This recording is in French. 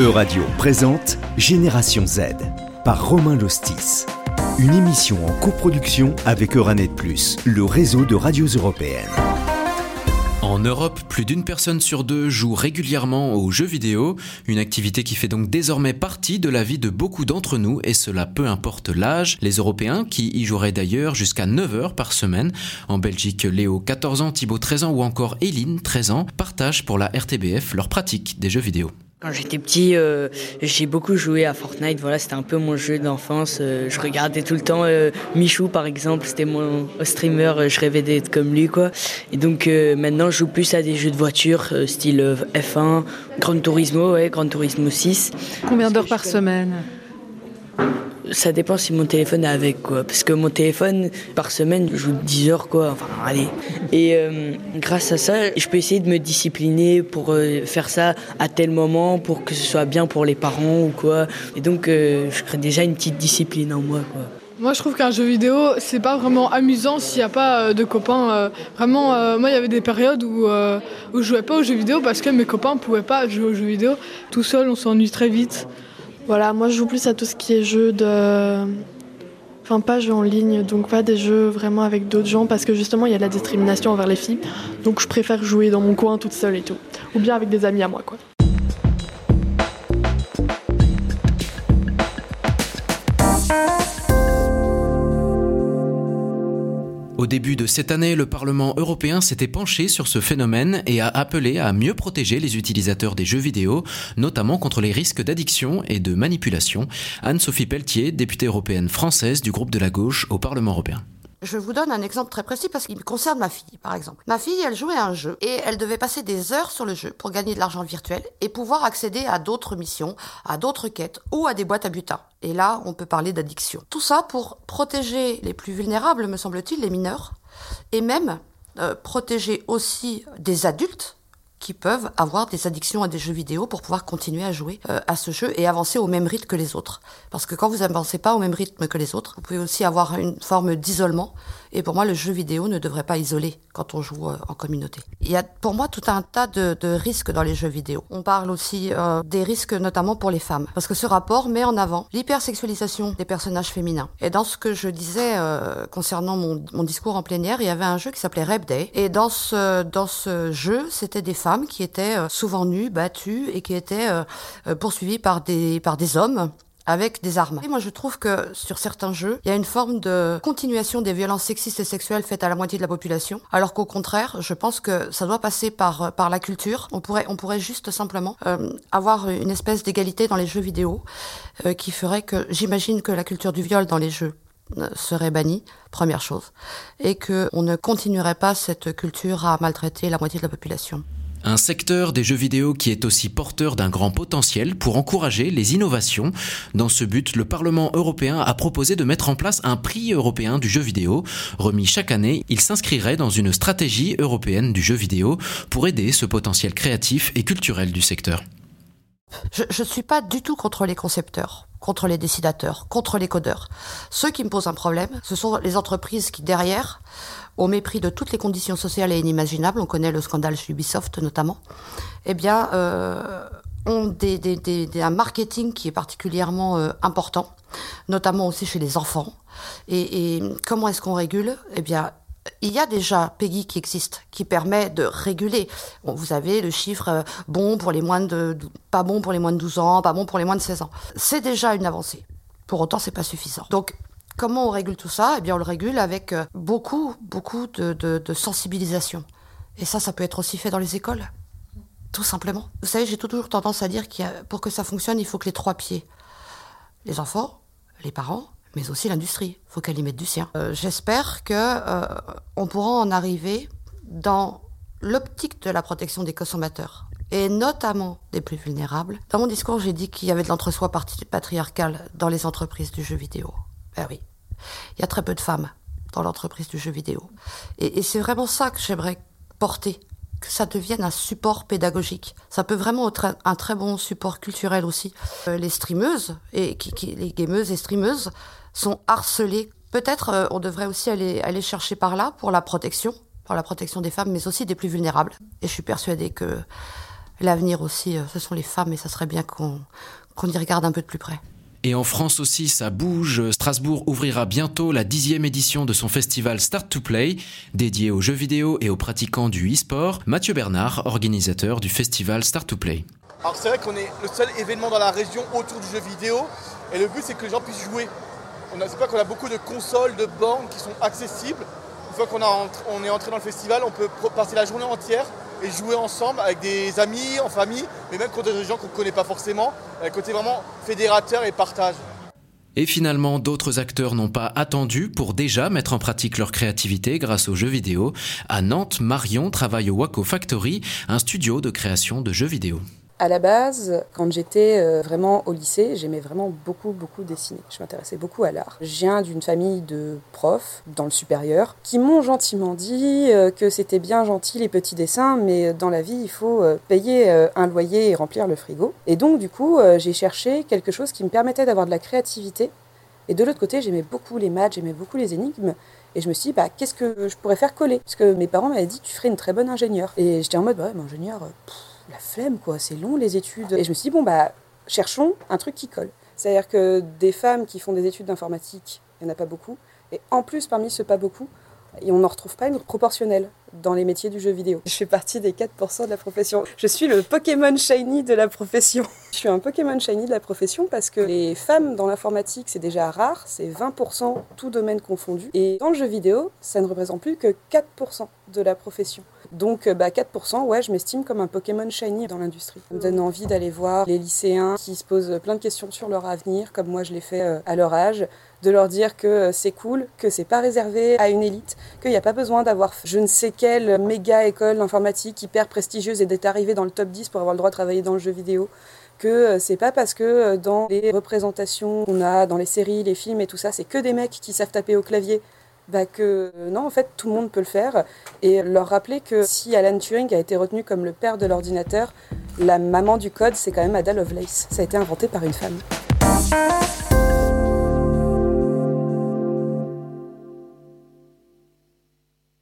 E-Radio présente Génération Z par Romain Lostis. Une émission en coproduction avec Euranet Plus, le réseau de radios européennes. En Europe, plus d'une personne sur deux joue régulièrement aux jeux vidéo, une activité qui fait donc désormais partie de la vie de beaucoup d'entre nous, et cela peu importe l'âge. Les Européens, qui y joueraient d'ailleurs jusqu'à 9 heures par semaine. En Belgique, Léo, 14 ans, Thibaut, 13 ans ou encore Eline, 13 ans, partagent pour la RTBF leur pratique des jeux vidéo. Quand j'étais petit, euh, j'ai beaucoup joué à Fortnite. Voilà, c'était un peu mon jeu d'enfance. Euh, je regardais tout le temps euh, Michou, par exemple. C'était mon streamer. je rêvais d'être comme lui, quoi. Et donc maintenant, je joue plus à des jeux de voiture, style F1, Gran Turismo, ouais, Gran Turismo 6. Combien d'heures par semaine? Ça dépend si mon téléphone est avec, quoi. Parce que mon téléphone, par semaine, joue 10 heures, quoi. Enfin, allez. Et euh, grâce à ça, je peux essayer de me discipliner pour euh, faire ça à tel moment, pour que ce soit bien pour les parents ou quoi. Et donc, euh, je crée déjà une petite discipline en moi, quoi. Moi, je trouve qu'un jeu vidéo, c'est pas vraiment amusant s'il n'y a pas de copains. vraiment, moi, il y avait des périodes où, où je jouais pas aux jeux vidéo parce que mes copains pouvaient pas jouer aux jeux vidéo. Tout seul, on s'ennuie très vite. Voilà, moi je joue plus à tout ce qui est jeu de. Enfin, pas jeux en ligne, donc pas des jeux vraiment avec d'autres gens, parce que justement il y a de la discrimination envers les filles. Donc je préfère jouer dans mon coin toute seule et tout. Ou bien avec des amis à moi, quoi. Au début de cette année, le Parlement européen s'était penché sur ce phénomène et a appelé à mieux protéger les utilisateurs des jeux vidéo, notamment contre les risques d'addiction et de manipulation. Anne-Sophie Pelletier, députée européenne française du groupe de la gauche au Parlement européen. Je vous donne un exemple très précis parce qu'il me concerne ma fille, par exemple. Ma fille, elle jouait à un jeu et elle devait passer des heures sur le jeu pour gagner de l'argent virtuel et pouvoir accéder à d'autres missions, à d'autres quêtes ou à des boîtes à butin. Et là, on peut parler d'addiction. Tout ça pour protéger les plus vulnérables, me semble-t-il, les mineurs, et même euh, protéger aussi des adultes qui peuvent avoir des addictions à des jeux vidéo pour pouvoir continuer à jouer euh, à ce jeu et avancer au même rythme que les autres. Parce que quand vous avancez pas au même rythme que les autres, vous pouvez aussi avoir une forme d'isolement et pour moi, le jeu vidéo ne devrait pas isoler quand on joue euh, en communauté. Il y a pour moi tout un tas de, risques dans les jeux vidéo. On parle aussi euh, des risques notamment pour les femmes. Parce que ce rapport met en avant l'hypersexualisation des personnages féminins. Et dans ce que je disais concernant mon, discours en plénière, il y avait un jeu qui s'appelait Rap Day. Et dans ce jeu, c'était des femmes qui étaient souvent nues, battues et qui étaient poursuivies par des, par des hommes avec des armes. Et moi, je trouve que sur certains jeux, il y a une forme de continuation des violences sexistes et sexuelles faites à la moitié de la population, alors qu'au contraire, je pense que ça doit passer par la culture. On pourrait juste simplement euh, avoir une espèce d'égalité dans les jeux vidéo euh, qui ferait que j'imagine que la culture du viol dans les jeux euh, serait bannie, première chose, et que on ne continuerait pas cette culture à maltraiter la moitié de la population. Un secteur des jeux vidéo qui est aussi porteur d'un grand potentiel pour encourager les innovations. Dans ce but, le Parlement européen a proposé de mettre en place un prix européen du jeu vidéo. Remis chaque année, il s'inscrirait dans une stratégie européenne du jeu vidéo pour aider ce potentiel créatif et culturel du secteur. Je ne suis pas du tout contre les concepteurs, contre les décidateurs, contre les codeurs. Ceux qui me posent un problème, ce sont les entreprises qui, derrière, au mépris de toutes les conditions sociales et inimaginables, on connaît le scandale chez Ubisoft notamment, eh bien, euh, ont un marketing qui est particulièrement euh, important, notamment aussi chez les enfants. Et, et comment est-ce qu'on régule? Eh bien, il y a déjà Peggy qui existe, qui permet de réguler. Vous avez le chiffre euh, bon pour les moins de, pas bon pour les moins de 12 ans, pas bon pour les moins de 16 ans. C'est déjà une avancée. Pour autant, c'est pas suffisant. Donc, Comment on régule tout ça? Eh bien, on le régule avec euh, beaucoup, beaucoup de, sensibilisation. Et ça, ça peut être aussi fait dans les écoles. Tout simplement. Vous savez, j'ai toujours tendance à dire que pour que ça fonctionne, il faut que les trois pieds. Les enfants, les parents, mais aussi l'industrie. Il faut qu'elle y mette du sien. Euh, j'espère que euh, pourra en arriver dans l'optique de la protection des consommateurs et notamment des plus vulnérables. Dans mon discours, j'ai dit qu'il y avait de l'entre-soi patriarcal dans les entreprises du jeu vidéo. Ben oui. Il y a très peu de femmes dans l'entreprise du jeu vidéo. Et, c'est vraiment ça que j'aimerais porter, que ça devienne un support pédagogique. Ça peut vraiment être un, très bon support culturel aussi. Euh, les streameuses, et les gameuses et streameuses sont harcelées. Peut-être euh, on devrait aussi aller, aller chercher par là pour la protection, pour la protection des femmes, mais aussi des plus vulnérables. Et je suis persuadée que l'avenir aussi, euh, ce sont les femmes, et ça serait bien qu'on qu'on y regarde un peu de plus près. Et en France aussi, ça bouge. Strasbourg ouvrira bientôt la dixième édition de son festival Start to Play, dédié aux jeux vidéo et aux pratiquants du e-sport. Mathieu Bernard, organisateur du festival Start to Play. Alors c'est vrai qu'on est le seul événement dans la région autour du jeu vidéo, et le but c'est que les gens puissent jouer. C'est pas qu'on a beaucoup de consoles, de bornes qui sont accessibles. Une fois qu'on on est entré dans le festival, on peut passer la journée entière et jouer ensemble avec des amis, en famille, mais même contre des gens qu'on ne connaît pas forcément, un côté vraiment fédérateur et partage. Et finalement, d'autres acteurs n'ont pas attendu pour déjà mettre en pratique leur créativité grâce aux jeux vidéo. À Nantes, Marion travaille au Waco Factory, un studio de création de jeux vidéo. À la base, quand j'étais euh, vraiment au lycée, j'aimais vraiment beaucoup, beaucoup dessiner. Je m'intéressais beaucoup à l'art. Je viens d'une famille de profs dans le supérieur qui m'ont gentiment dit euh, que c'était bien gentil les petits dessins, mais dans la vie, il faut euh, payer un loyer et remplir le frigo. Et donc, du coup, j'ai cherché quelque chose qui me permettait d'avoir de la créativité. Et de l'autre côté, j'aimais beaucoup les maths, j'aimais beaucoup les énigmes. Et je me suis dit, bah, qu'est-ce que je pourrais faire coller? Parce que mes parents m'avaient dit, tu ferais une très bonne ingénieure. Et j'étais en mode, bah ouais, mais ingénieur, la flemme, quoi, c'est long les études. Et je me suis dit, bon, bah, cherchons un truc qui colle. C'est-à-dire que des femmes qui font des études d'informatique, il n'y en a pas beaucoup. Et en plus, parmi ceux pas beaucoup, on n'en retrouve pas une proportionnelle dans les métiers du jeu vidéo. Je fais partie des 4% de la profession. Je suis le Pokémon Shiny de la profession. Je suis un Pokémon Shiny de la profession parce que les femmes dans l'informatique, c'est déjà rare, c'est 20% tout domaine confondu. Et dans le jeu vidéo, ça ne représente plus que 4% de la profession. Donc bah, 4%, ouais, je m'estime comme un Pokémon shiny dans l'industrie. Ça me donne envie d'aller voir les lycéens qui se posent plein de questions sur leur avenir, comme moi je l'ai fait euh, à leur âge, de leur dire que euh, c'est cool, que c'est pas réservé à une élite, qu'il n'y a pas besoin d'avoir je ne sais quelle méga école d'informatique hyper prestigieuse et d'être arrivé dans le top 10 pour avoir le droit de travailler dans le jeu vidéo que euh, c'est pas parce que dans les représentations qu'on a dans les séries, les films et tout ça, c'est que des mecs qui savent taper au clavier bah que non, en fait, tout le monde peut le faire. Et leur rappeler que si Alan Turing a été retenu comme le père de l'ordinateur, la maman du code, c'est quand même Ada Lovelace. Ça a été inventé par une femme.